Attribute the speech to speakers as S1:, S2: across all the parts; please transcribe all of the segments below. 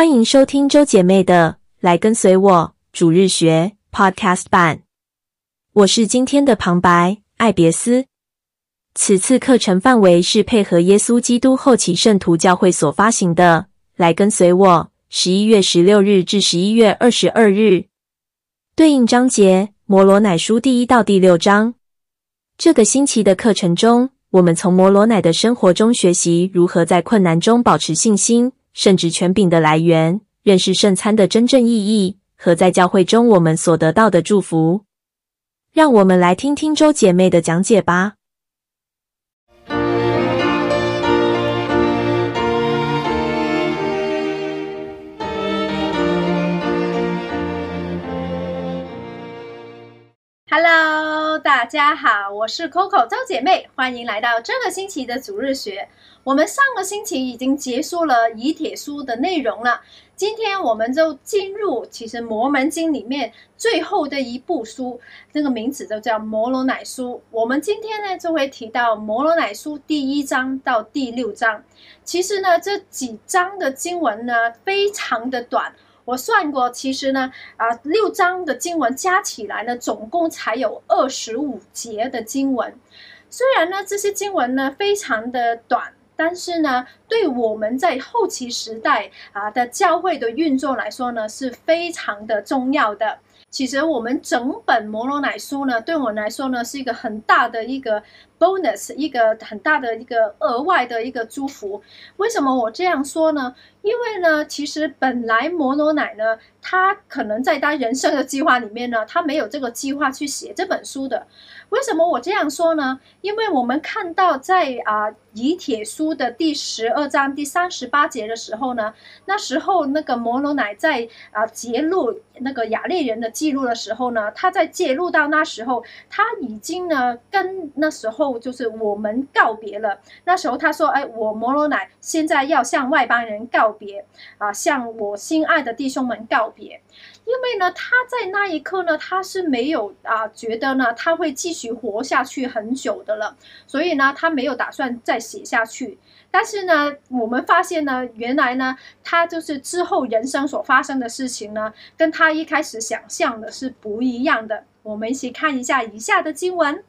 S1: 欢迎收听周姐妹的《来跟随我主日学》Podcast 版。我是今天的旁白艾别斯。此次课程范围是配合耶稣基督后期圣徒教会所发行的《来跟随我》，十一月十六日至十一月二十二日。对应章节：摩罗乃书第一到第六章。这个星期的课程中，我们从摩罗乃的生活中学习如何在困难中保持信心。圣职权柄的来源，认识圣餐的真正意义和在教会中我们所得到的祝福。让我们来听听周姐妹的讲解吧。
S2: Hello，大家好，我是 Coco 周姐妹，欢迎来到这个星期的主日学。我们上个星期已经结束了以铁书的内容了，今天我们就进入其实摩门经里面最后的一部书，那个名字就叫摩罗乃书。我们今天呢就会提到摩罗乃书第一章到第六章。其实呢这几章的经文呢非常的短，我算过，其实呢啊六章的经文加起来呢总共才有二十五节的经文。虽然呢这些经文呢非常的短。但是呢，对我们在后期时代啊的教会的运作来说呢，是非常的重要的。其实我们整本摩罗乃书呢，对我来说呢，是一个很大的一个 bonus，一个很大的一个额外的一个祝福。为什么我这样说呢？因为呢，其实本来摩罗乃呢，他可能在他人生的计划里面呢，他没有这个计划去写这本书的。为什么我这样说呢？因为我们看到在啊以铁书的第十二章第三十八节的时候呢，那时候那个摩罗乃在啊揭露那个亚列人的记录的时候呢，他在揭露到那时候他已经呢跟那时候就是我们告别了。那时候他说：“哎，我摩罗乃现在要向外邦人告别啊，向我心爱的弟兄们告别。”因为呢，他在那一刻呢，他是没有啊，觉得呢，他会继续活下去很久的了，所以呢，他没有打算再写下去。但是呢，我们发现呢，原来呢，他就是之后人生所发生的事情呢，跟他一开始想象的是不一样的。我们一起看一下以下的经文，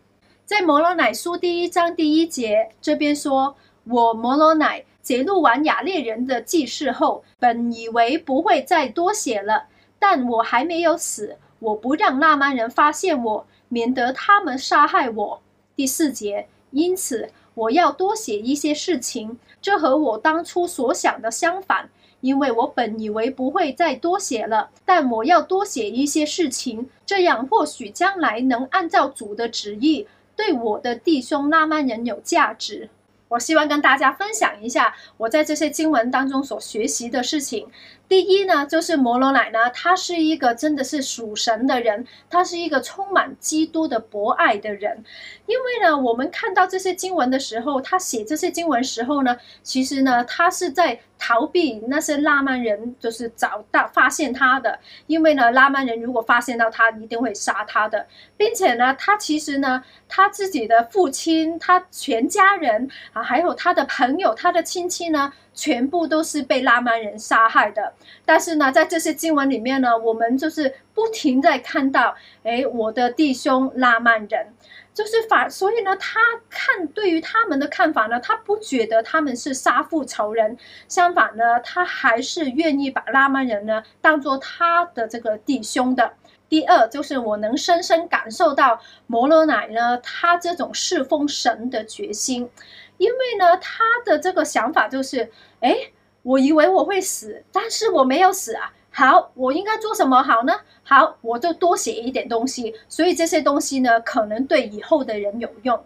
S2: 在摩罗乃书第一章第一节这边说：“我摩罗乃揭露完亚列人的记事后，本以为不会再多写了。”但我还没有死，我不让那曼人发现我，免得他们杀害我。第四节，因此我要多写一些事情，这和我当初所想的相反，因为我本以为不会再多写了，但我要多写一些事情，这样或许将来能按照主的旨意，对我的弟兄那曼人有价值。我希望跟大家分享一下我在这些经文当中所学习的事情。第一呢，就是摩罗乃呢，他是一个真的是属神的人，他是一个充满基督的博爱的人。因为呢，我们看到这些经文的时候，他写这些经文时候呢，其实呢，他是在逃避那些拉曼人，就是找到发现他的。因为呢，拉曼人如果发现到他，一定会杀他的，并且呢，他其实呢，他自己的父亲，他全家人啊，还有他的朋友，他的亲戚呢。全部都是被拉曼人杀害的，但是呢，在这些经文里面呢，我们就是不停在看到，诶，我的弟兄拉曼人，就是反，所以呢，他看对于他们的看法呢，他不觉得他们是杀父仇人，相反呢，他还是愿意把拉曼人呢当做他的这个弟兄的。第二，就是我能深深感受到摩罗乃呢，他这种侍奉神的决心。因为呢，他的这个想法就是，哎，我以为我会死，但是我没有死啊。好，我应该做什么好呢？好，我就多写一点东西。所以这些东西呢，可能对以后的人有用。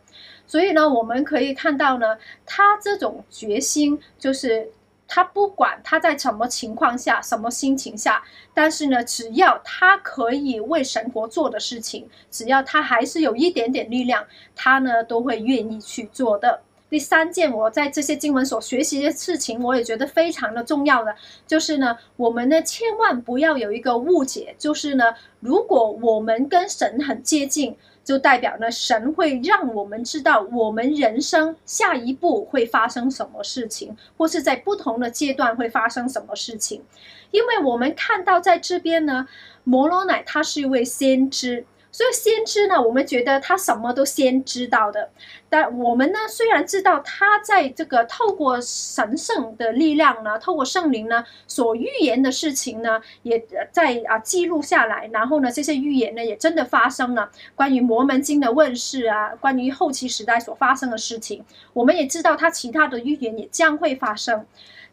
S2: 所以呢，我们可以看到呢，他这种决心，就是他不管他在什么情况下、什么心情下，但是呢，只要他可以为神国做的事情，只要他还是有一点点力量，他呢都会愿意去做的。第三件我在这些经文所学习的事情，我也觉得非常的重要的，就是呢，我们呢千万不要有一个误解，就是呢，如果我们跟神很接近，就代表呢，神会让我们知道我们人生下一步会发生什么事情，或是在不同的阶段会发生什么事情。因为我们看到在这边呢，摩罗乃他是一位先知。所以先知呢，我们觉得他什么都先知道的，但我们呢，虽然知道他在这个透过神圣的力量呢，透过圣灵呢所预言的事情呢，也在啊记录下来，然后呢，这些预言呢也真的发生了。关于摩门经的问世啊，关于后期时代所发生的事情，我们也知道他其他的预言也将会发生，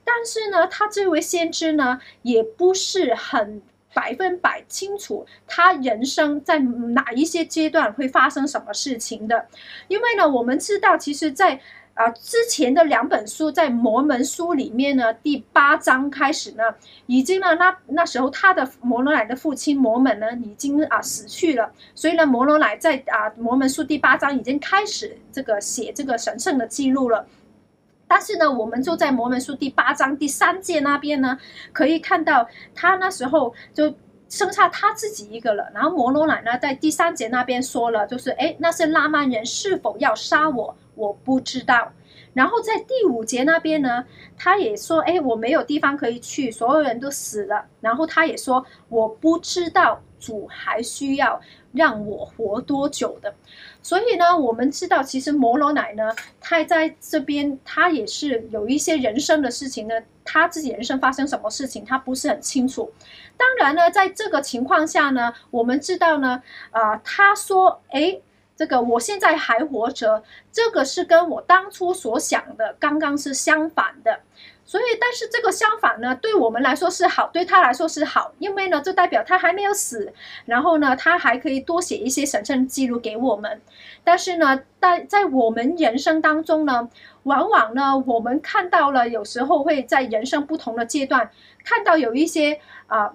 S2: 但是呢，他这位先知呢，也不是很。百分百清楚他人生在哪一些阶段会发生什么事情的，因为呢，我们知道，其实在，啊之前的两本书，在摩门书里面呢，第八章开始呢，已经呢，那那时候他的摩罗乃的父亲摩门呢，已经啊死去了，所以呢，摩罗乃在啊摩门书第八章已经开始这个写这个神圣的记录了。但是呢，我们就在摩门书第八章第三节那边呢，可以看到他那时候就剩下他自己一个了。然后摩罗乃呢，在第三节那边说了，就是哎，那些拉曼人是否要杀我，我不知道。然后在第五节那边呢，他也说，哎，我没有地方可以去，所有人都死了。然后他也说，我不知道主还需要让我活多久的。所以呢，我们知道，其实摩罗乃呢，他在这边，他也是有一些人生的事情呢，他自己人生发生什么事情，他不是很清楚。当然呢，在这个情况下呢，我们知道呢，啊、他说，诶，这个我现在还活着，这个是跟我当初所想的刚刚是相反的。所以，但是这个相反呢，对我们来说是好，对他来说是好，因为呢，就代表他还没有死，然后呢，他还可以多写一些神圣记录给我们。但是呢，在在我们人生当中呢，往往呢，我们看到了有时候会在人生不同的阶段，看到有一些啊、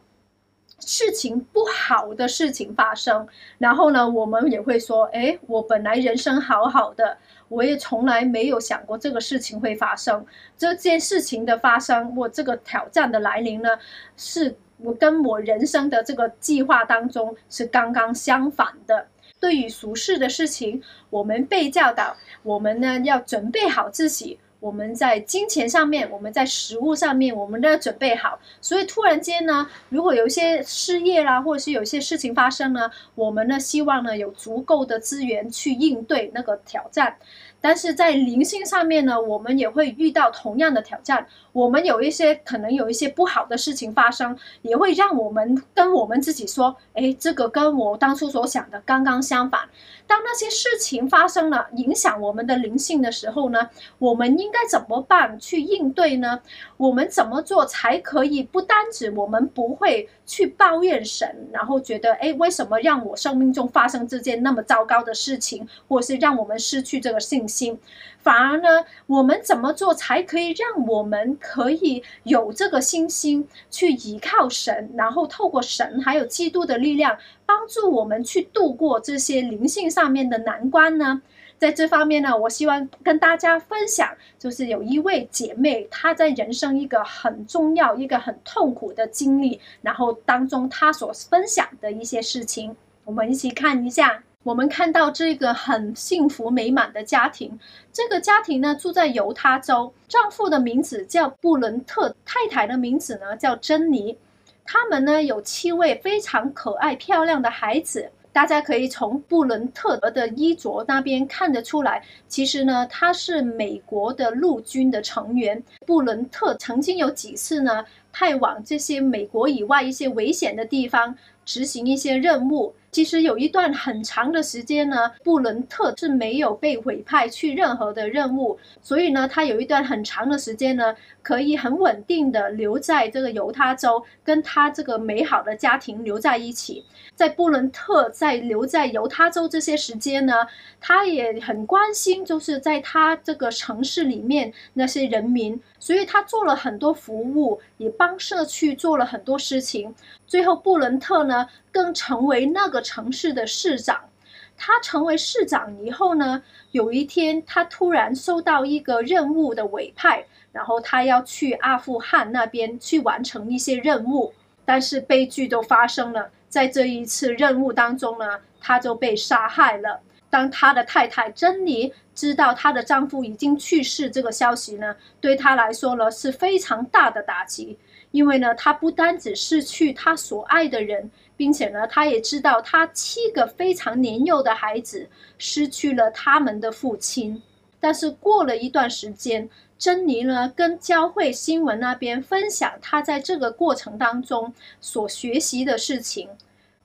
S2: 事情不好的事情发生，然后呢，我们也会说，哎，我本来人生好好的。我也从来没有想过这个事情会发生。这件事情的发生，我这个挑战的来临呢，是我跟我人生的这个计划当中是刚刚相反的。对于俗世的事情，我们被教导，我们呢要准备好自己。我们在金钱上面，我们在食物上面，我们都要准备好。所以突然间呢，如果有一些失业啦，或者是有一些事情发生呢，我们呢希望呢有足够的资源去应对那个挑战。但是在灵性上面呢，我们也会遇到同样的挑战。我们有一些可能有一些不好的事情发生，也会让我们跟我们自己说：“哎，这个跟我当初所想的刚刚相反。”当那些事情发生了，影响我们的灵性的时候呢，我们应该怎么办去应对呢？我们怎么做才可以不单止我们不会去抱怨神，然后觉得：“哎，为什么让我生命中发生这件那么糟糕的事情，或是让我们失去这个信？”心，反而呢，我们怎么做才可以让我们可以有这个信心去依靠神，然后透过神还有基督的力量，帮助我们去度过这些灵性上面的难关呢？在这方面呢，我希望跟大家分享，就是有一位姐妹，她在人生一个很重要、一个很痛苦的经历，然后当中她所分享的一些事情，我们一起看一下。我们看到这个很幸福美满的家庭，这个家庭呢住在犹他州，丈夫的名字叫布伦特，太太的名字呢叫珍妮，他们呢有七位非常可爱漂亮的孩子。大家可以从布伦特的衣着那边看得出来，其实呢他是美国的陆军的成员。布伦特曾经有几次呢派往这些美国以外一些危险的地方执行一些任务。其实有一段很长的时间呢，布伦特是没有被委派去任何的任务，所以呢，他有一段很长的时间呢，可以很稳定的留在这个犹他州，跟他这个美好的家庭留在一起。在布伦特在留在犹他州这些时间呢，他也很关心，就是在他这个城市里面那些人民，所以他做了很多服务，也帮社区做了很多事情。最后，布伦特呢，更成为那个城市的市长。他成为市长以后呢，有一天他突然收到一个任务的委派，然后他要去阿富汗那边去完成一些任务。但是悲剧都发生了，在这一次任务当中呢。他就被杀害了。当他的太太珍妮知道她的丈夫已经去世这个消息呢，对她来说呢是非常大的打击，因为呢，她不单只失去她所爱的人，并且呢，他也知道他七个非常年幼的孩子失去了他们的父亲。但是过了一段时间，珍妮呢跟教会新闻那边分享她在这个过程当中所学习的事情。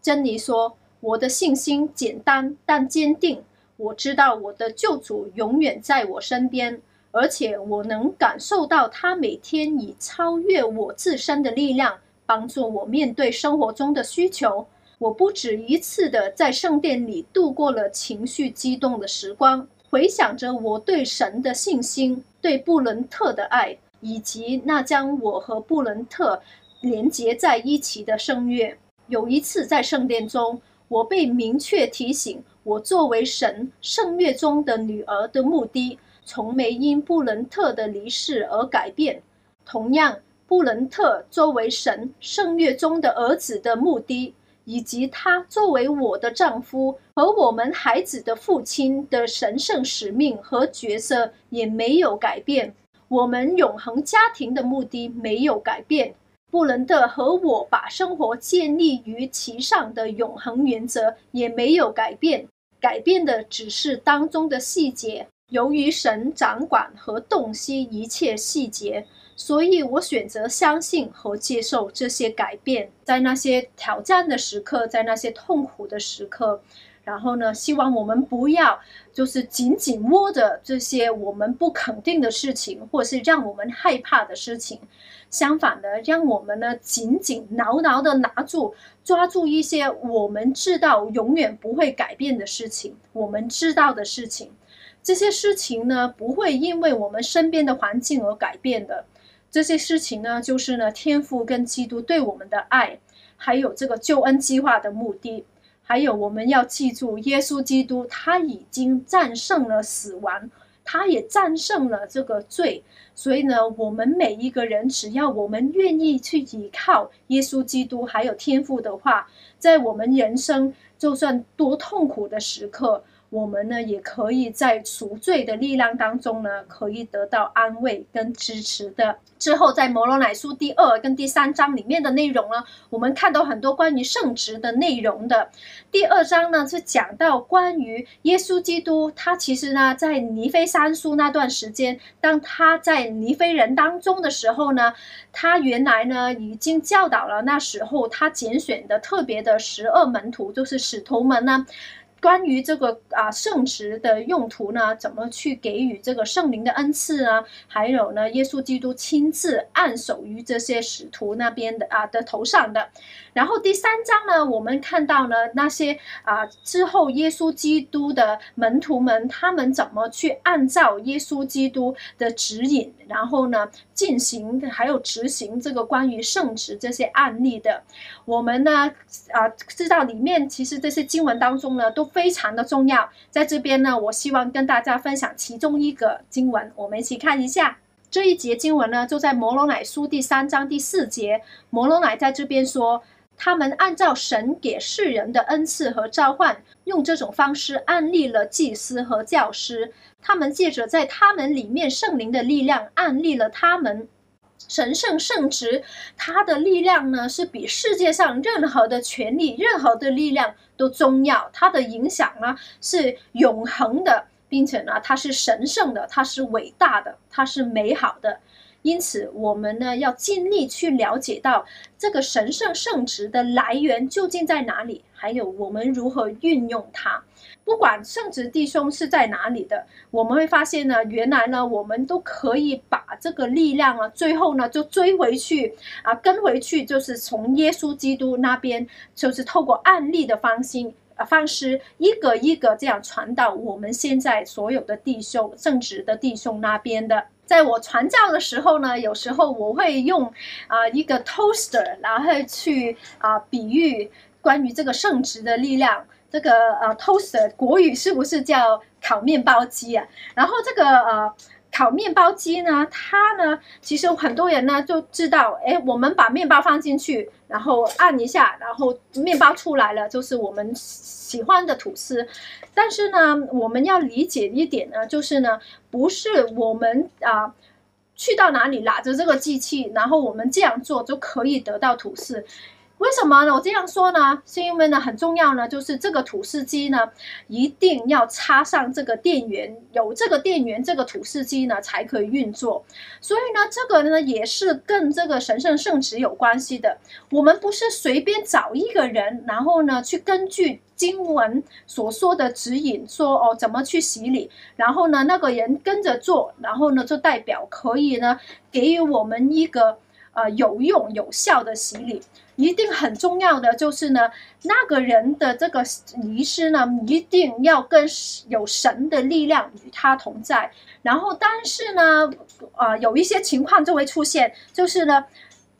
S2: 珍妮说。我的信心简单但坚定。我知道我的救主永远在我身边，而且我能感受到他每天以超越我自身的力量帮助我面对生活中的需求。我不止一次的在圣殿里度过了情绪激动的时光，回想着我对神的信心、对布伦特的爱，以及那将我和布伦特连结在一起的圣约。有一次在圣殿中。我被明确提醒，我作为神圣约中的女儿的目的，从没因布伦特的离世而改变。同样，布伦特作为神圣约中的儿子的目的，以及他作为我的丈夫和我们孩子的父亲的神圣使命和角色也没有改变。我们永恒家庭的目的没有改变。布伦特和我把生活建立于其上的永恒原则也没有改变，改变的只是当中的细节。由于神掌管和洞悉一切细节，所以我选择相信和接受这些改变。在那些挑战的时刻，在那些痛苦的时刻。然后呢，希望我们不要就是紧紧握着这些我们不肯定的事情，或是让我们害怕的事情。相反的，让我们呢紧紧牢牢的拿住、抓住一些我们知道永远不会改变的事情。我们知道的事情，这些事情呢不会因为我们身边的环境而改变的。这些事情呢，就是呢天父跟基督对我们的爱，还有这个救恩计划的目的。还有，我们要记住，耶稣基督他已经战胜了死亡，他也战胜了这个罪。所以呢，我们每一个人，只要我们愿意去依靠耶稣基督，还有天父的话，在我们人生就算多痛苦的时刻，我们呢也可以在赎罪的力量当中呢，可以得到安慰跟支持的。之后，在摩罗乃书第二跟第三章里面的内容呢，我们看到很多关于圣职的内容的。第二章呢是讲到关于耶稣基督，他其实呢在尼非三书那段时间，当他在尼非人当中的时候呢，他原来呢已经教导了那时候他拣选的特别的十二门徒，就是使徒们呢。关于这个啊圣职的用途呢，怎么去给予这个圣灵的恩赐呢？还有呢，耶稣基督亲自按手于这些使徒那边的啊的头上的。然后第三章呢，我们看到呢那些啊之后耶稣基督的门徒们，他们怎么去按照耶稣基督的指引，然后呢进行还有执行这个关于圣职这些案例的。我们呢啊知道里面其实这些经文当中呢都。非常的重要，在这边呢，我希望跟大家分享其中一个经文，我们一起看一下这一节经文呢，就在摩罗乃书第三章第四节。摩罗乃在这边说，他们按照神给世人的恩赐和召唤，用这种方式安立了祭司和教师。他们借着在他们里面圣灵的力量，安立了他们。神圣圣职，它的力量呢，是比世界上任何的权力、任何的力量都重要。它的影响呢，是永恒的，并且呢，它是神圣的，它是伟大的，它是美好的。因此，我们呢要尽力去了解到这个神圣圣职的来源究竟在哪里，还有我们如何运用它。不管圣职弟兄是在哪里的，我们会发现呢，原来呢，我们都可以把这个力量啊，最后呢就追回去啊，跟回去，就是从耶稣基督那边，就是透过案例的方心啊方式，一个一个这样传到我们现在所有的弟兄圣职的弟兄那边的。在我传教的时候呢，有时候我会用啊、一个 toaster，然后去啊、比喻关于这个圣职的力量。这个呃 toaster 国语是不是叫烤面包机啊？然后这个呃烤面包机呢，它呢，其实很多人呢就知道，哎，我们把面包放进去，然后按一下，然后面包出来了，就是我们喜欢的吐司。但是呢，我们要理解一点呢，就是呢，不是我们啊去到哪里拿着这个机器，然后我们这样做就可以得到吐司。为什么呢？我这样说呢，是因为呢很重要呢，就是这个吐司机呢一定要插上这个电源，有这个电源，这个吐司机呢才可以运作。所以呢，这个呢也是跟这个神圣圣职有关系的。我们不是随便找一个人，然后呢去根据经文所说的指引说哦怎么去洗礼，然后呢那个人跟着做，然后呢就代表可以呢给予我们一个呃有用有效的洗礼。一定很重要的就是呢，那个人的这个仪式呢，一定要跟有神的力量与他同在。然后，但是呢，啊，有一些情况就会出现，就是呢，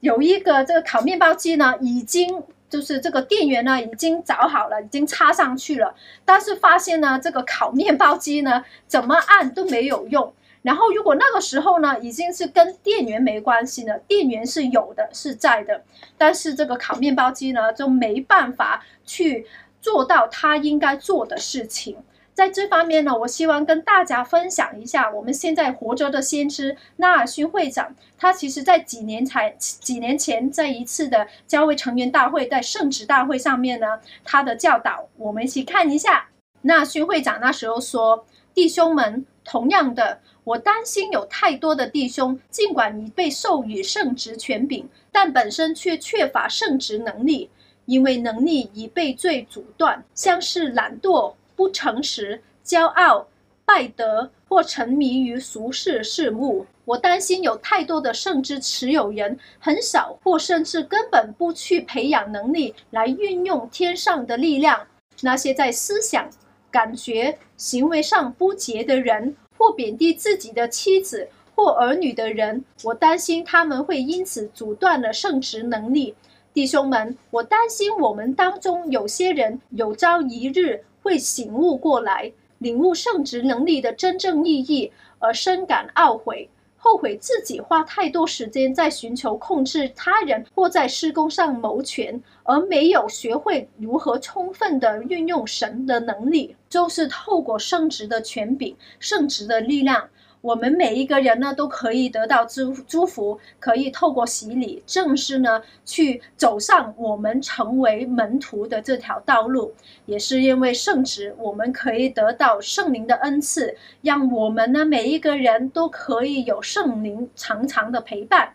S2: 有一个这个烤面包机呢，已经就是这个电源呢已经找好了，已经插上去了，但是发现呢，这个烤面包机呢，怎么按都没有用。然后，如果那个时候呢，已经是跟电源没关系了，电源是有的，是在的，但是这个烤面包机呢，就没办法去做到它应该做的事情。在这方面呢，我希望跟大家分享一下，我们现在活着的先知纳尔逊会长，他其实在几年才几年前，在一次的教会成员大会，在圣职大会上面呢，他的教导，我们一起看一下。纳尔逊会长那时候说：“弟兄们，同样的。”我担心有太多的弟兄，尽管已被授予圣职权柄，但本身却缺乏圣职能力，因为能力已被罪阻断，像是懒惰、不诚实、骄傲、败德或沉迷于俗世事物。我担心有太多的圣职持有人，很少或甚至根本不去培养能力来运用天上的力量。那些在思想、感觉、行为上不洁的人。或贬低自己的妻子或儿女的人，我担心他们会因此阻断了圣职能力。弟兄们，我担心我们当中有些人有朝一日会醒悟过来，领悟圣职能力的真正意义，而深感懊悔。后悔自己花太多时间在寻求控制他人或在施工上谋权，而没有学会如何充分的运用神的能力，就是透过圣职的权柄、圣职的力量。我们每一个人呢，都可以得到祝祝福，可以透过洗礼，正式呢去走上我们成为门徒的这条道路。也是因为圣旨，我们可以得到圣灵的恩赐，让我们呢每一个人都可以有圣灵常常的陪伴。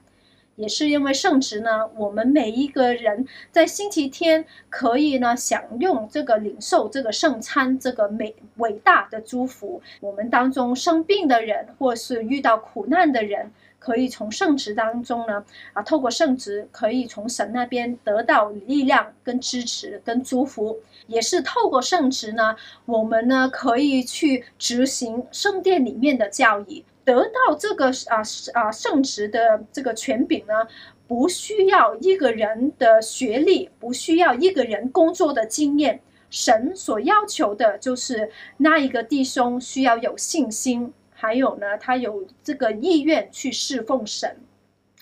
S2: 也是因为圣职呢，我们每一个人在星期天可以呢享用这个领受这个圣餐，这个美伟大的祝福。我们当中生病的人，或是遇到苦难的人，可以从圣职当中呢啊，透过圣职可以从神那边得到力量、跟支持、跟祝福。也是透过圣职呢，我们呢可以去执行圣殿里面的教义。得到这个啊啊圣职的这个权柄呢，不需要一个人的学历，不需要一个人工作的经验。神所要求的就是那一个弟兄需要有信心，还有呢，他有这个意愿去侍奉神。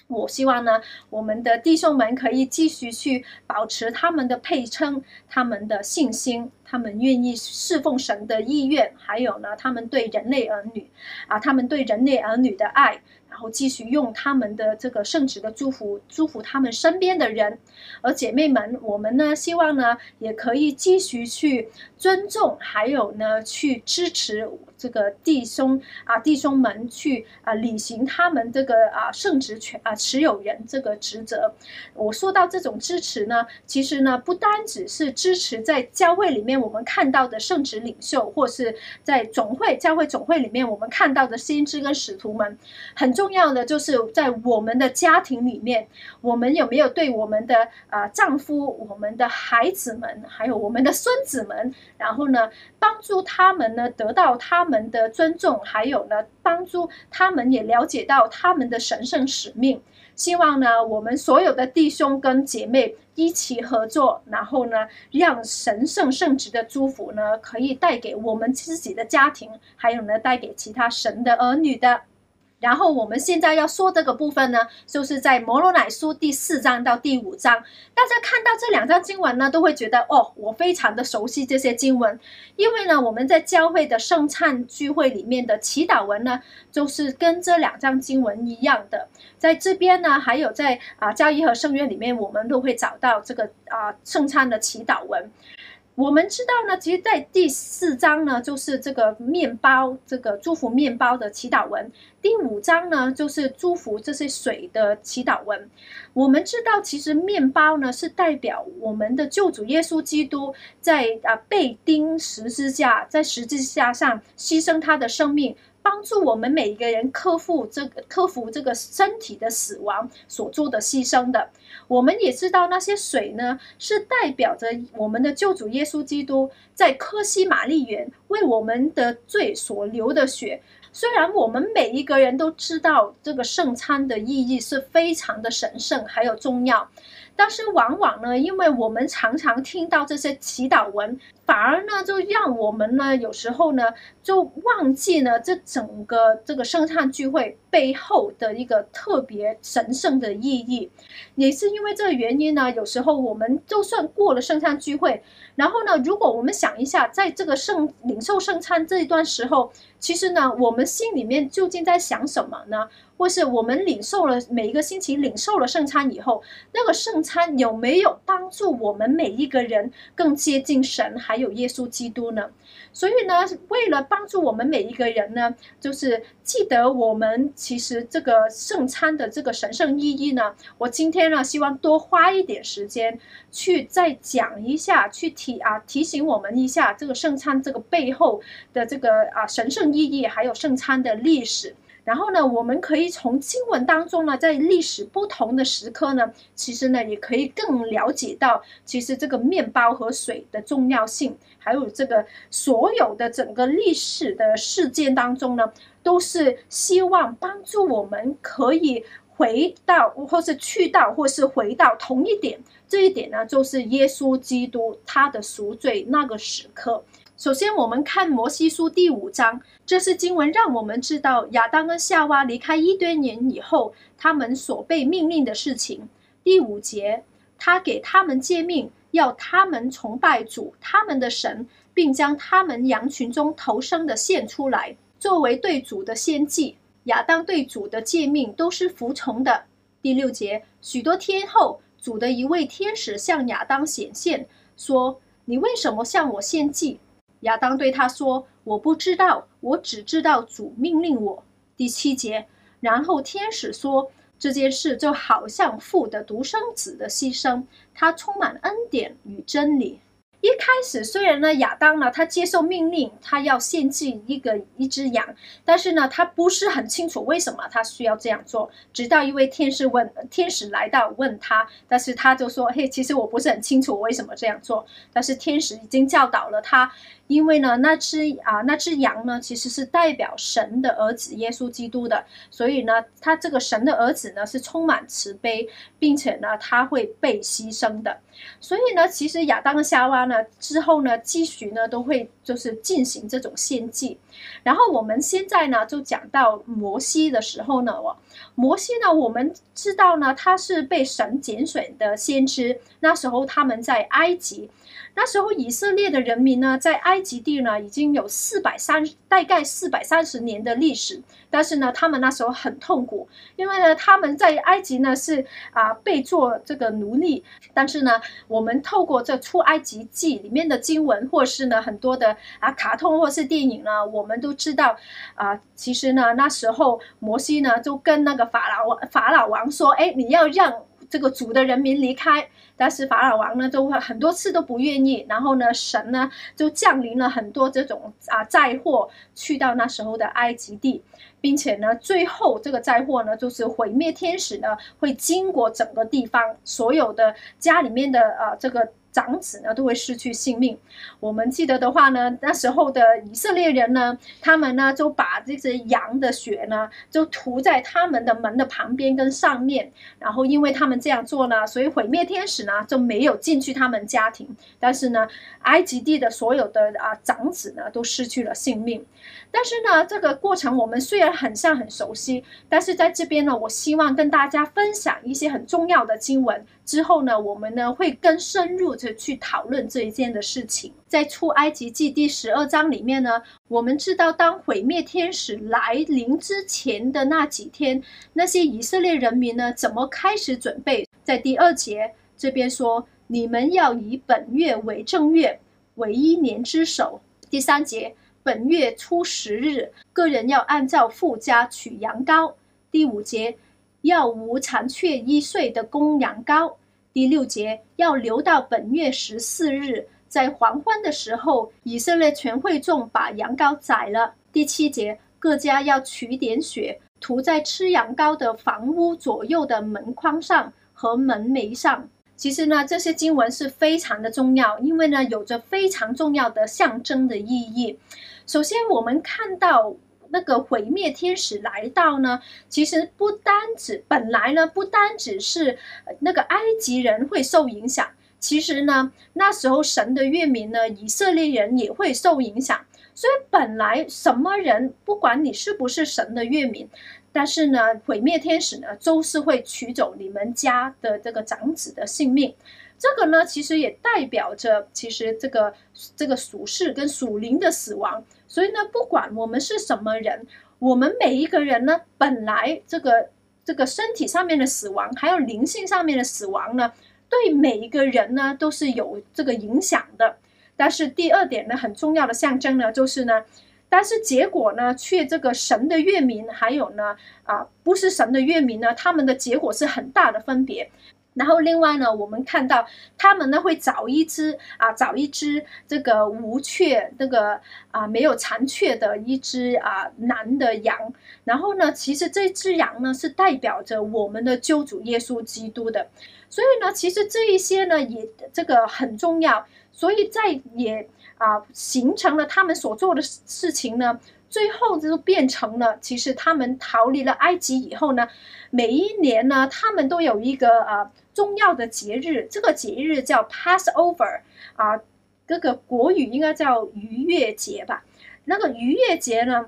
S2: 我希望呢，我们的弟兄们可以继续去保持他们的配称，他们的信心，他们愿意侍奉神的意愿，还有呢，他们对人类儿女啊，他们对人类儿女的爱。然后继续用他们的这个圣职的祝福，祝福他们身边的人。而姐妹们，我们呢，希望呢，也可以继续去尊重，还有呢，去支持这个弟兄啊，弟兄们去啊，履行他们这个啊圣职权啊持有人这个职责。我说到这种支持呢，其实呢，不单只是支持在教会里面我们看到的圣职领袖，或是在总会教会总会里面我们看到的先知跟使徒们，很重。要的就是在我们的家庭里面，我们有没有对我们的啊、丈夫、我们的孩子们，还有我们的孙子们，然后呢，帮助他们呢得到他们们的尊重，还有呢，帮助他们也了解到他们的神圣使命。希望呢，我们所有的弟兄跟姐妹一起合作，然后呢，让神圣圣职的祝福呢，可以带给我们自己的家庭，还有呢，带给其他神的儿女的。然后我们现在要说这个部分呢，就是在摩罗乃书第四章到第五章。大家看到这两章经文呢，都会觉得哦，我非常的熟悉这些经文，因为呢，我们在教会的圣餐聚会里面的祈祷文呢，就是跟这两章经文一样的。在这边呢，还有在啊教义和圣约里面，我们都会找到这个啊圣餐的祈祷文。我们知道呢，其实，在第四章呢，就是这个面包，这个祝福面包的祈祷文；第五章呢，就是祝福这些水的祈祷文。我们知道，其实面包呢，是代表我们的救主耶稣基督在啊被钉十字架，在十字架上牺牲他的生命。帮助我们每一个人克服这个克服这个身体的死亡所做的牺牲的，我们也知道那些水呢，是代表着我们的救主耶稣基督在科西马尼园为我们的罪所流的血。虽然我们每一个人都知道这个圣餐的意义是非常的神圣还有重要。但是往往呢，因为我们常常听到这些祈祷文，反而呢，就让我们呢，有时候呢，就忘记了这整个这个圣餐聚会背后的一个特别神圣的意义。也是因为这个原因呢，有时候我们就算过了圣餐聚会，然后呢，如果我们想一下，在这个圣领受圣餐这一段时候，其实呢，我们心里面究竟在想什么呢？或是我们领受了每一个星期领受了圣餐以后，那个圣餐有没有帮助我们每一个人更接近神，还有耶稣基督呢？所以呢，为了帮助我们每一个人呢，就是记得我们其实这个圣餐的这个神圣意义呢，我今天呢，希望多花一点时间去再讲一下，去提啊提醒我们一下这个圣餐这个背后的这个啊神圣意义，还有圣餐的历史。然后呢，我们可以从经文当中呢，在历史不同的时刻呢，其实呢，也可以更了解到，其实这个面包和水的重要性，还有这个所有的整个历史的事件当中呢，都是希望帮助我们可以回到，或是去到，或是回到同一点。这一点呢，就是耶稣基督他的赎罪那个时刻。首先，我们看摩西书第五章，这是经文让我们知道亚当跟夏娃离开伊甸园以后，他们所被命令的事情。第五节，他给他们诫命，要他们崇拜主他们的神，并将他们羊群中头生的献出来，作为对主的献祭。亚当对主的诫命都是服从的。第六节，许多天后，主的一位天使向亚当显现，说：“你为什么向我献祭？”亚当对他说：“我不知道，我只知道主命令我。”第七节，然后天使说：“这件事就好像父的独生子的牺牲，他充满恩典与真理。”一开始，虽然呢，亚当呢，他接受命令，他要献祭一个一只羊，但是呢，他不是很清楚为什么他需要这样做。直到一位天使问，天使来到问他，但是他就说：“嘿，其实我不是很清楚为什么这样做。”但是天使已经教导了他。因为呢，那只啊，那只羊呢，其实是代表神的儿子耶稣基督的，所以呢，他这个神的儿子呢是充满慈悲，并且呢，他会被牺牲的。所以呢，其实亚当夏娃呢之后呢，继续呢都会就是进行这种献祭。然后我们现在呢就讲到摩西的时候呢，我摩西呢，我们知道呢，他是被神拣选的先知，那时候他们在埃及。那时候以色列的人民呢，在埃及地呢已经有四百三，大概四百三十年的历史。但是呢，他们那时候很痛苦，因为呢，他们在埃及呢是啊被做这个奴隶。但是呢，我们透过这出埃及记里面的经文，或是呢很多的啊卡通或是电影呢，我们都知道啊，其实呢那时候摩西呢就跟那个法老王法老王说：“哎，你要让这个族的人民离开。”但是法老王呢，都会很多次都不愿意。然后呢，神呢就降临了很多这种啊灾祸，去到那时候的埃及地，并且呢，最后这个灾祸呢，就是毁灭天使呢会经过整个地方，所有的家里面的啊这个长子呢都会失去性命。我们记得的话呢，那时候的以色列人呢，他们呢就把这些羊的血呢就涂在他们的门的旁边跟上面，然后因为他们这样做呢，所以毁灭天使呢就没有进去他们家庭，但是呢，埃及地的所有的啊长子呢都失去了性命。但是呢，这个过程我们虽然很像很熟悉，但是在这边呢，我希望跟大家分享一些很重要的经文。之后呢，我们呢会更深入去讨论这一件的事情。在出埃及记第十二章里面呢，我们知道当毁灭天使来临之前的那几天，那些以色列人民呢怎么开始准备？在第二节这边说，你们要以本月为正月，为一年之首。第三节。本月初十日，个人要按照父家取羊羔。第五节，要无残缺一岁的公羊羔。第六节，要留到本月十四日，在黄昏的时候，以色列全会众把羊羔宰了。第七节，各家要取点血，涂在吃羊羔的房屋左右的门框上和门楣上。其实呢，这些经文是非常的重要，因为呢，有着非常重要的象征的意义。首先，我们看到那个毁灭天使来到呢，其实不单指本来呢，不单只是那个埃及人会受影响，其实呢，那时候神的月民呢，以色列人也会受影响。所以本来什么人，不管你是不是神的月民，但是呢，毁灭天使呢，都是会取走你们家的这个长子的性命。这个呢，其实也代表着，其实这个这个属世跟属灵的死亡。所以呢，不管我们是什么人，我们每一个人呢，本来这个这个身体上面的死亡，还有灵性上面的死亡呢，对每一个人呢都是有这个影响的。但是第二点呢，很重要的象征呢，就是呢，但是结果呢，却这个神的月民，还有呢，啊，不是神的月民呢，他们的结果是很大的分别。然后另外呢，我们看到他们呢会找一只啊，找一只这个无缺、这个啊没有残缺的一只啊男的羊。然后呢，其实这只羊呢是代表着我们的救主耶稣基督的。所以呢，其实这一些呢也这个很重要。所以在也啊形成了他们所做的事情呢。最后就变成了，其实他们逃离了埃及以后呢，每一年呢，他们都有一个呃重要的节日，这个节日叫 Passover 啊，这个国语应该叫逾越节吧。那个逾越节呢，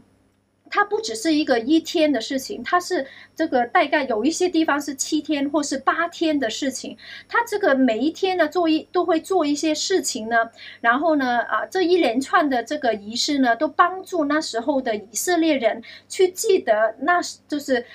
S2: 它不只是一个一天的事情，它是这个大概有一些地方是七天或是八天的事情。它这个每一天呢，做一都会做一些事情呢，然后呢，啊，这一连串的这个仪式呢，都帮助那时候的以色列人去记得，那就是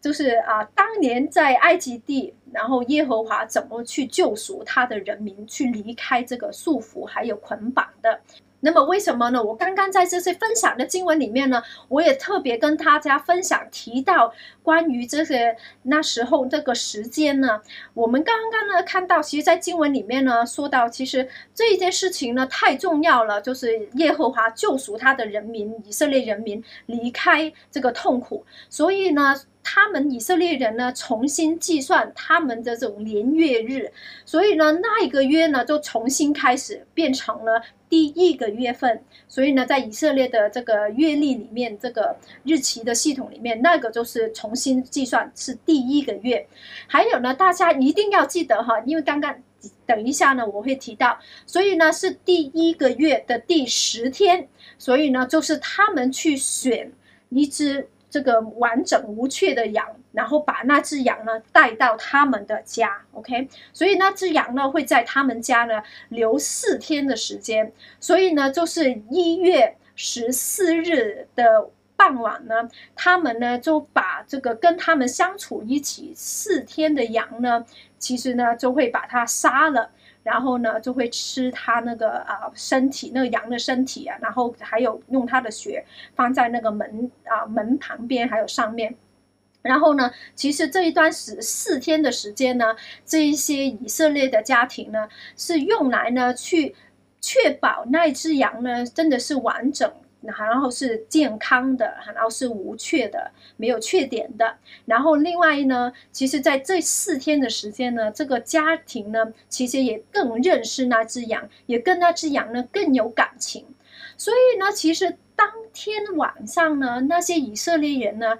S2: 就是啊，当年在埃及地，然后耶和华怎么去救赎他的人民，去离开这个束缚还有捆绑的。那么为什么呢？我刚刚在这些分享的经文里面呢，我也特别跟大家分享提到关于这些那时候这个时间呢。我们刚刚呢看到，其实，在经文里面呢说到，其实这一件事情呢太重要了，就是耶和华救赎他的人民以色列人民离开这个痛苦，所以呢。他们以色列人呢，重新计算他们的这种年月日，所以呢，那一个月呢，就重新开始变成了第一个月份。所以呢，在以色列的这个月历里面，这个日期的系统里面，那个就是重新计算是第一个月。还有呢，大家一定要记得哈，因为刚刚等一下呢，我会提到，所以呢，是第一个月的第十天，所以呢，就是他们去选一只。这个完整无缺的羊，然后把那只羊呢带到他们的家，OK，所以那只羊呢会在他们家呢留四天的时间，所以呢就是一月十四日的傍晚呢，他们呢就把这个跟他们相处一起四天的羊呢，其实呢就会把它杀了。然后呢，就会吃它那个啊身体，那个羊的身体啊，然后还有用它的血放在那个门啊门旁边，还有上面。然后呢，其实这一段时四天的时间呢，这一些以色列的家庭呢，是用来呢去确保那只羊呢真的是完整。然后是健康的，然后是无缺的，没有缺点的。然后另外呢，其实在这四天的时间呢，这个家庭呢，其实也更认识那只羊，也跟那只羊呢更有感情。所以呢，其实当天晚上呢，那些以色列人呢，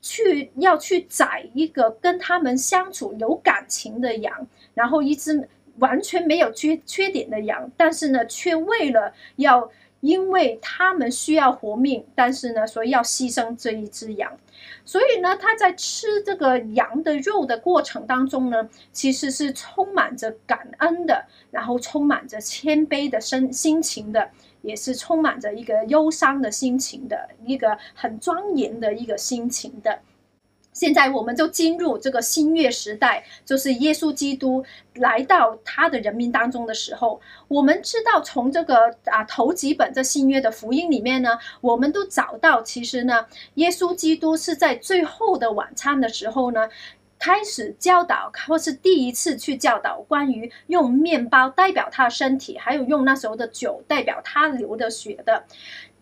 S2: 去要去宰一个跟他们相处有感情的羊，然后一只完全没有缺缺点的羊，但是呢，却为了要。因为他们需要活命，但是呢，所以要牺牲这一只羊，所以呢，他在吃这个羊的肉的过程当中呢，其实是充满着感恩的，然后充满着谦卑的身心情的，也是充满着一个忧伤的心情的，一个很庄严的一个心情的。现在我们就进入这个新约时代，就是耶稣基督来到他的人民当中的时候，我们知道从这个啊头几本这新约的福音里面呢，我们都找到其实呢，耶稣基督是在最后的晚餐的时候呢，开始教导，或是第一次去教导关于用面包代表他身体，还有用那时候的酒代表他流的血的。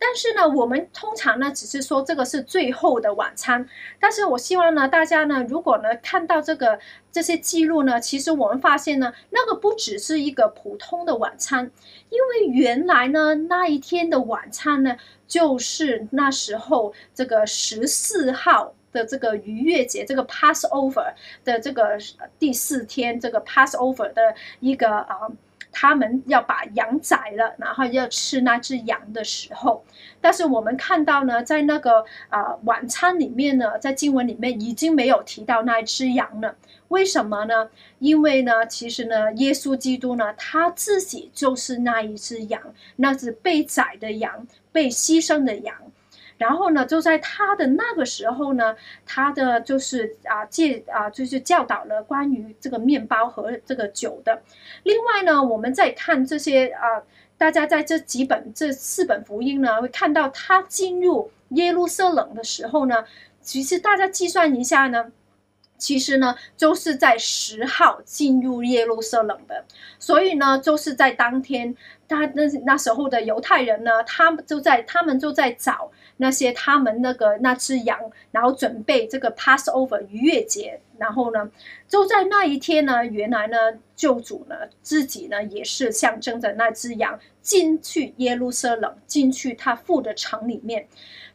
S2: 但是呢，我们通常呢，只是说这个是最后的晚餐。但是我希望呢，大家呢，如果呢看到这个这些记录呢，其实我们发现呢，那个不只是一个普通的晚餐，因为原来呢那一天的晚餐呢，就是那时候这个十四号的这个逾越节，这个 Passover 的这个第四天，这个 Passover 的一个啊。他们要把羊宰了，然后要吃那只羊的时候，但是我们看到呢，在那个啊、呃、晚餐里面呢，在经文里面已经没有提到那只羊了。为什么呢？因为呢，其实呢，耶稣基督呢，他自己就是那一只羊，那只被宰的羊，被牺牲的羊。然后呢，就在他的那个时候呢，他的就是啊，借啊，就是教导了关于这个面包和这个酒的。另外呢，我们再看这些啊，大家在这几本这四本福音呢，会看到他进入耶路撒冷的时候呢，其实大家计算一下呢，其实呢，就是在十号进入耶路撒冷的，所以呢，就是在当天，他那那时候的犹太人呢，他们就在他们就在找。那些他们那个那只羊，然后准备这个 Passover 逾越节，然后呢，就在那一天呢，原来呢，救主呢自己呢也是象征着那只羊进去耶路撒冷，进去他父的城里面，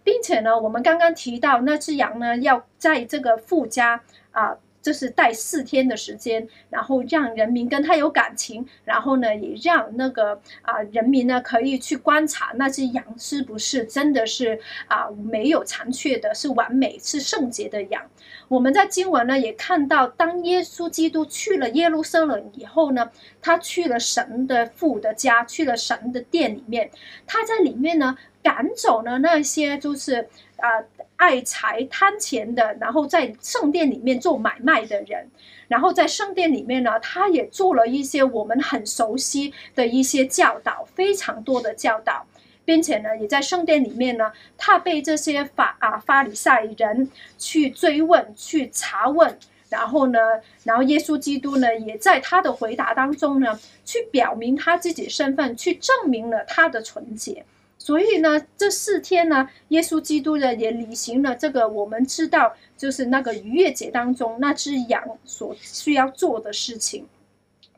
S2: 并且呢，我们刚刚提到那只羊呢要在这个富家啊。就是带四天的时间，然后让人民跟他有感情，然后呢，也让那个啊人民呢可以去观察那只羊是不是真的是啊没有残缺的，是完美是圣洁的羊。我们在经文呢也看到，当耶稣基督去了耶路撒冷以后呢，他去了神的父的家，去了神的殿里面，他在里面呢赶走了那些就是啊。爱财贪钱的，然后在圣殿里面做买卖的人，然后在圣殿里面呢，他也做了一些我们很熟悉的一些教导，非常多的教导，并且呢，也在圣殿里面呢，他被这些法啊法利赛人去追问、去查问，然后呢，然后耶稣基督呢，也在他的回答当中呢，去表明他自己身份，去证明了他的纯洁。所以呢，这四天呢，耶稣基督呢也履行了这个我们知道，就是那个逾越节当中那只羊所需要做的事情。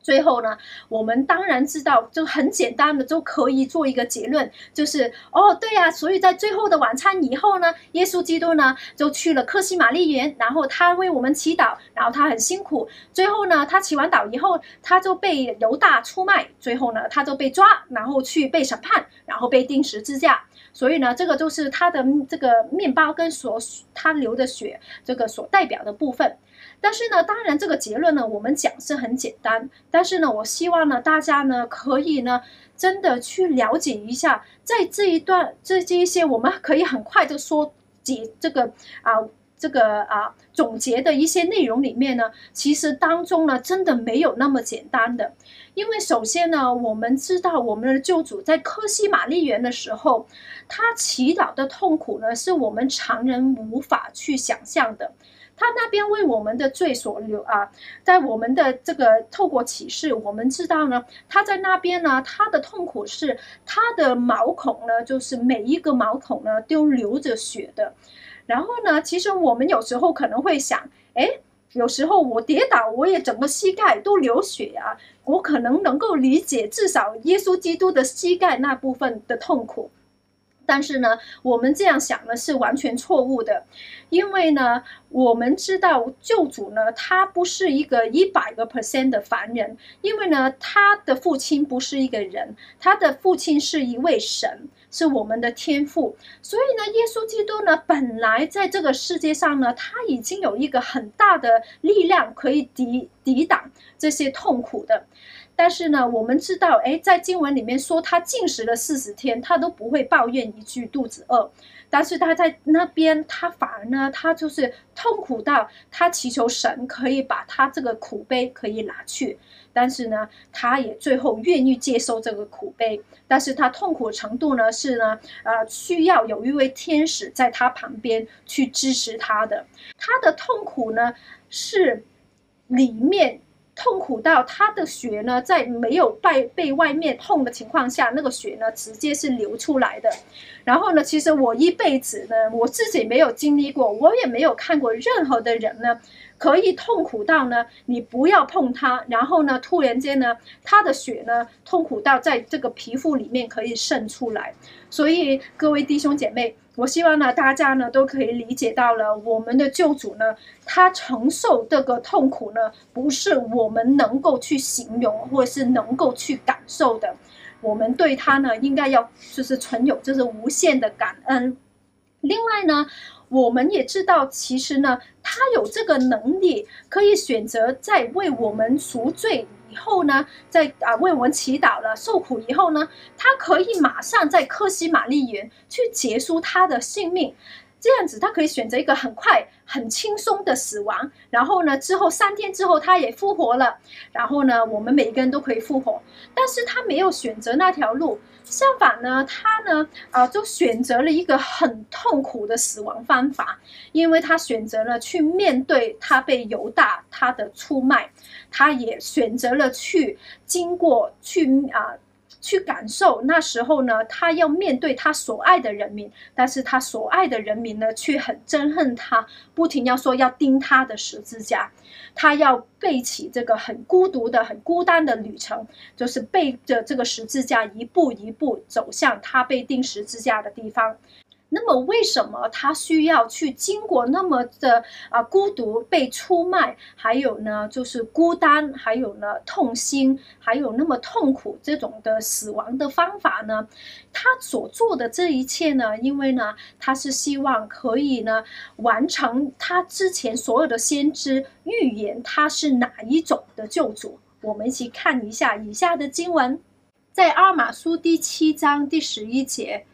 S2: 最后呢，我们当然知道，就很简单的就可以做一个结论，就是哦，对呀，所以在最后的晚餐以后呢，耶稣基督呢就去了克西玛丽园，然后他为我们祈祷，然后他很辛苦，最后呢，他祈完祷以后，他就被犹大出卖，最后呢，他就被抓，然后去被审判，然后被钉十字架。所以呢，这个就是他的这个面包跟所他流的血，这个所代表的部分。但是呢，当然这个结论呢，我们讲是很简单。但是呢，我希望呢，大家呢可以呢，真的去了解一下，在这一段这这一些，我们可以很快就说解这个啊，这个啊总结的一些内容里面呢，其实当中呢，真的没有那么简单的。因为首先呢，我们知道我们的救主在科西玛丽园的时候，他祈祷的痛苦呢，是我们常人无法去想象的。他那边为我们的罪所流啊，在我们的这个透过启示，我们知道呢，他在那边呢，他的痛苦是他的毛孔呢，就是每一个毛孔呢都流着血的。然后呢，其实我们有时候可能会想，哎，有时候我跌倒，我也整个膝盖都流血啊，我可能能够理解，至少耶稣基督的膝盖那部分的痛苦。但是呢，我们这样想呢是完全错误的，因为呢，我们知道救主呢，他不是一个一百个 percent 的凡人，因为呢，他的父亲不是一个人，他的父亲是一位神，是我们的天父。所以呢，耶稣基督呢，本来在这个世界上呢，他已经有一个很大的力量可以抵抵挡这些痛苦的。但是呢，我们知道，诶，在经文里面说他禁食了四十天，他都不会抱怨一句肚子饿。但是他在那边，他反而呢，他就是痛苦到他祈求神可以把他这个苦悲可以拿去。但是呢，他也最后愿意接受这个苦悲。但是他痛苦程度呢，是呢，呃，需要有一位天使在他旁边去支持他的。他的痛苦呢，是里面。痛苦到他的血呢，在没有被被外面痛的情况下，那个血呢，直接是流出来的。然后呢，其实我一辈子呢，我自己没有经历过，我也没有看过任何的人呢，可以痛苦到呢，你不要碰他，然后呢，突然间呢，他的血呢，痛苦到在这个皮肤里面可以渗出来。所以各位弟兄姐妹。我希望呢，大家呢都可以理解到了，我们的救主呢，他承受这个痛苦呢，不是我们能够去形容或者是能够去感受的。我们对他呢，应该要就是存有就是无限的感恩。另外呢，我们也知道，其实呢，他有这个能力，可以选择在为我们赎罪。以后呢，在啊为我们祈祷了，受苦以后呢，他可以马上在科西玛丽园去结束他的性命。这样子，他可以选择一个很快、很轻松的死亡。然后呢，之后三天之后，他也复活了。然后呢，我们每个人都可以复活。但是他没有选择那条路，相反呢，他呢，啊，就选择了一个很痛苦的死亡方法，因为他选择了去面对他被犹大他的出卖，他也选择了去经过去啊。去感受那时候呢，他要面对他所爱的人民，但是他所爱的人民呢，却很憎恨他，不停要说要钉他的十字架，他要背起这个很孤独的、很孤单的旅程，就是背着这个十字架一步一步走向他被钉十字架的地方。那么为什么他需要去经过那么的啊孤独、被出卖，还有呢就是孤单，还有呢痛心，还有那么痛苦这种的死亡的方法呢？他所做的这一切呢，因为呢他是希望可以呢完成他之前所有的先知预言，他是哪一种的救主。我们一起看一下以下的经文，在阿尔玛书第七章第十一节。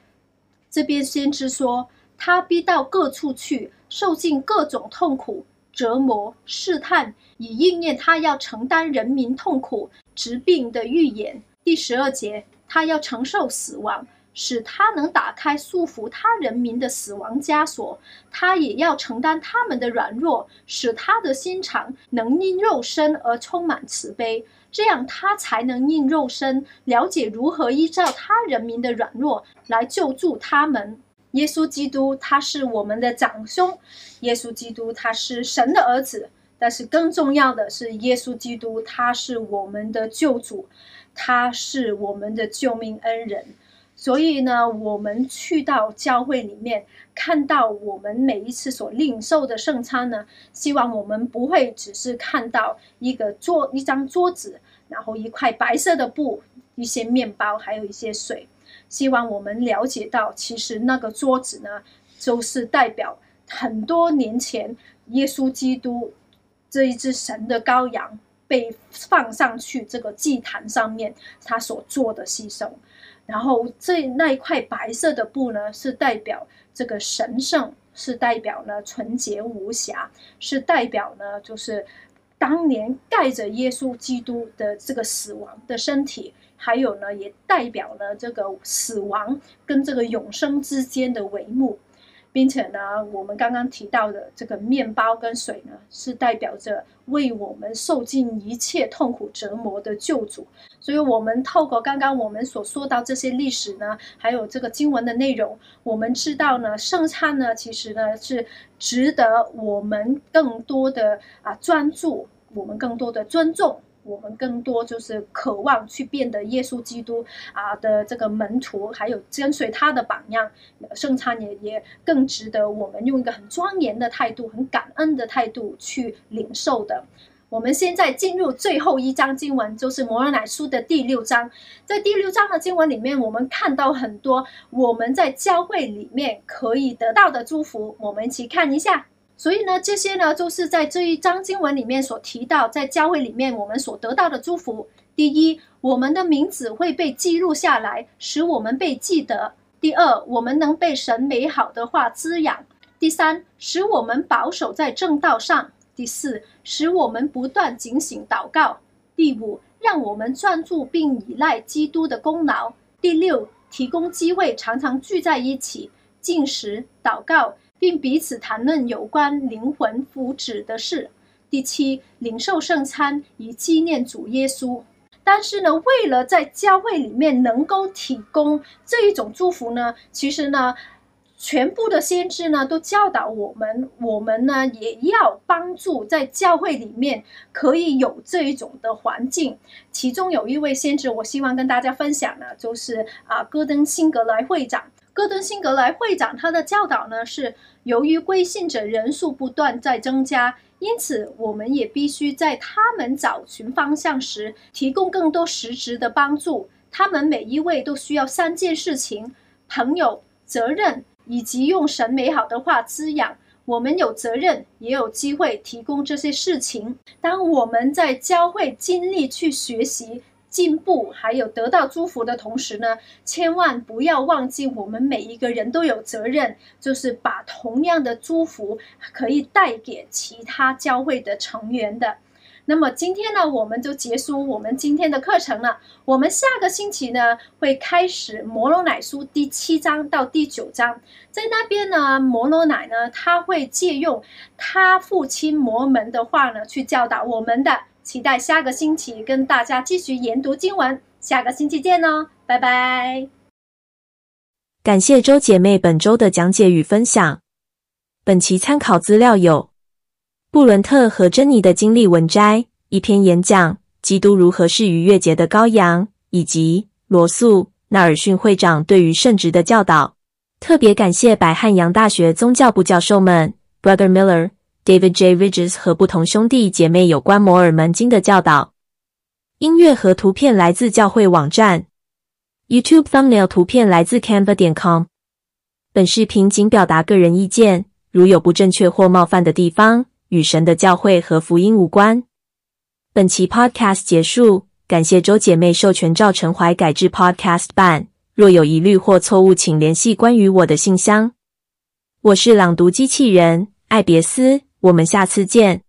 S2: 这边先知说，他逼到各处去，受尽各种痛苦、折磨、试探，以应验他要承担人民痛苦、疾病的预言。第十二节，他要承受死亡，使他能打开束缚他人民的死亡枷锁；他也要承担他们的软弱，使他的心肠能因肉身而充满慈悲。这样，他才能应肉身了解如何依照他人民的软弱来救助他们。耶稣基督，他是我们的长兄；耶稣基督，他是神的儿子。但是更重要的是，耶稣基督，他是我们的救主，他是我们的救命恩人。所以呢，我们去到教会里面，看到我们每一次所领受的圣餐呢，希望我们不会只是看到一个桌、一张桌子，然后一块白色的布、一些面包，还有一些水。希望我们了解到，其实那个桌子呢，就是代表很多年前耶稣基督这一只神的羔羊被放上去这个祭坛上面，他所做的牺牲。然后这那一块白色的布呢，是代表这个神圣，是代表呢纯洁无瑕，是代表呢就是当年盖着耶稣基督的这个死亡的身体，还有呢也代表了这个死亡跟这个永生之间的帷幕。并且呢，我们刚刚提到的这个面包跟水呢，是代表着为我们受尽一切痛苦折磨的救主。所以，我们透过刚刚我们所说到这些历史呢，还有这个经文的内容，我们知道呢，圣餐呢，其实呢是值得我们更多的啊专注，我们更多的尊重。我们更多就是渴望去变得耶稣基督啊的这个门徒，还有跟随他的榜样，圣餐也也更值得我们用一个很庄严的态度、很感恩的态度去领受的。我们现在进入最后一章经文，就是摩尔乃书的第六章。在第六章的经文里面，我们看到很多我们在教会里面可以得到的祝福，我们一起看一下。所以呢，这些呢，就是在这一章经文里面所提到，在教会里面我们所得到的祝福。第一，我们的名字会被记录下来，使我们被记得；第二，我们能被神美好的话滋养；第三，使我们保守在正道上；第四，使我们不断警醒祷告；第五，让我们专注并依赖基督的功劳；第六，提供机会常常聚在一起，进食祷告。并彼此谈论有关灵魂福祉的事。第七，领受圣餐以纪念主耶稣。但是呢，为了在教会里面能够提供这一种祝福呢，其实呢，全部的先知呢都教导我们，我们呢也要帮助在教会里面可以有这一种的环境。其中有一位先知，我希望跟大家分享呢，就是啊，戈登辛格莱会长。戈登辛格莱会长他的教导呢是。由于归信者人数不断在增加，因此我们也必须在他们找寻方向时提供更多实质的帮助。他们每一位都需要三件事情：朋友、责任以及用神美好的话滋养。我们有责任，也有机会提供这些事情。当我们在教会尽力去学习。进步还有得到祝福的同时呢，千万不要忘记，我们每一个人都有责任，就是把同样的祝福可以带给其他教会的成员的。那么今天呢，我们就结束我们今天的课程了。我们下个星期呢，会开始摩罗乃书第七章到第九章，在那边呢，摩罗乃呢，他会借用他父亲摩门的话呢，去教导我们的。期待下个星期跟大家继续研读经文，下个星期见哦，拜拜！
S1: 感谢周姐妹本周的讲解与分享。本期参考资料有布伦特和珍妮的经历文摘，一篇演讲《基督如何是逾越节的羔羊》，以及罗素·纳尔逊会长对于圣职的教导。特别感谢百汉阳大学宗教部教授们，Brother Miller。David J. Ridges 和不同兄弟姐妹有关摩尔门经的教导。音乐和图片来自教会网站。YouTube Thumbnail 图片来自 Canva 点 com。本视频仅表达个人意见，如有不正确或冒犯的地方，与神的教会和福音无关。本期 Podcast 结束，感谢周姐妹授权赵成怀改制 Podcast 版。若有疑虑或错误，请联系关于我的信箱。我是朗读机器人，艾别斯。我们下次见。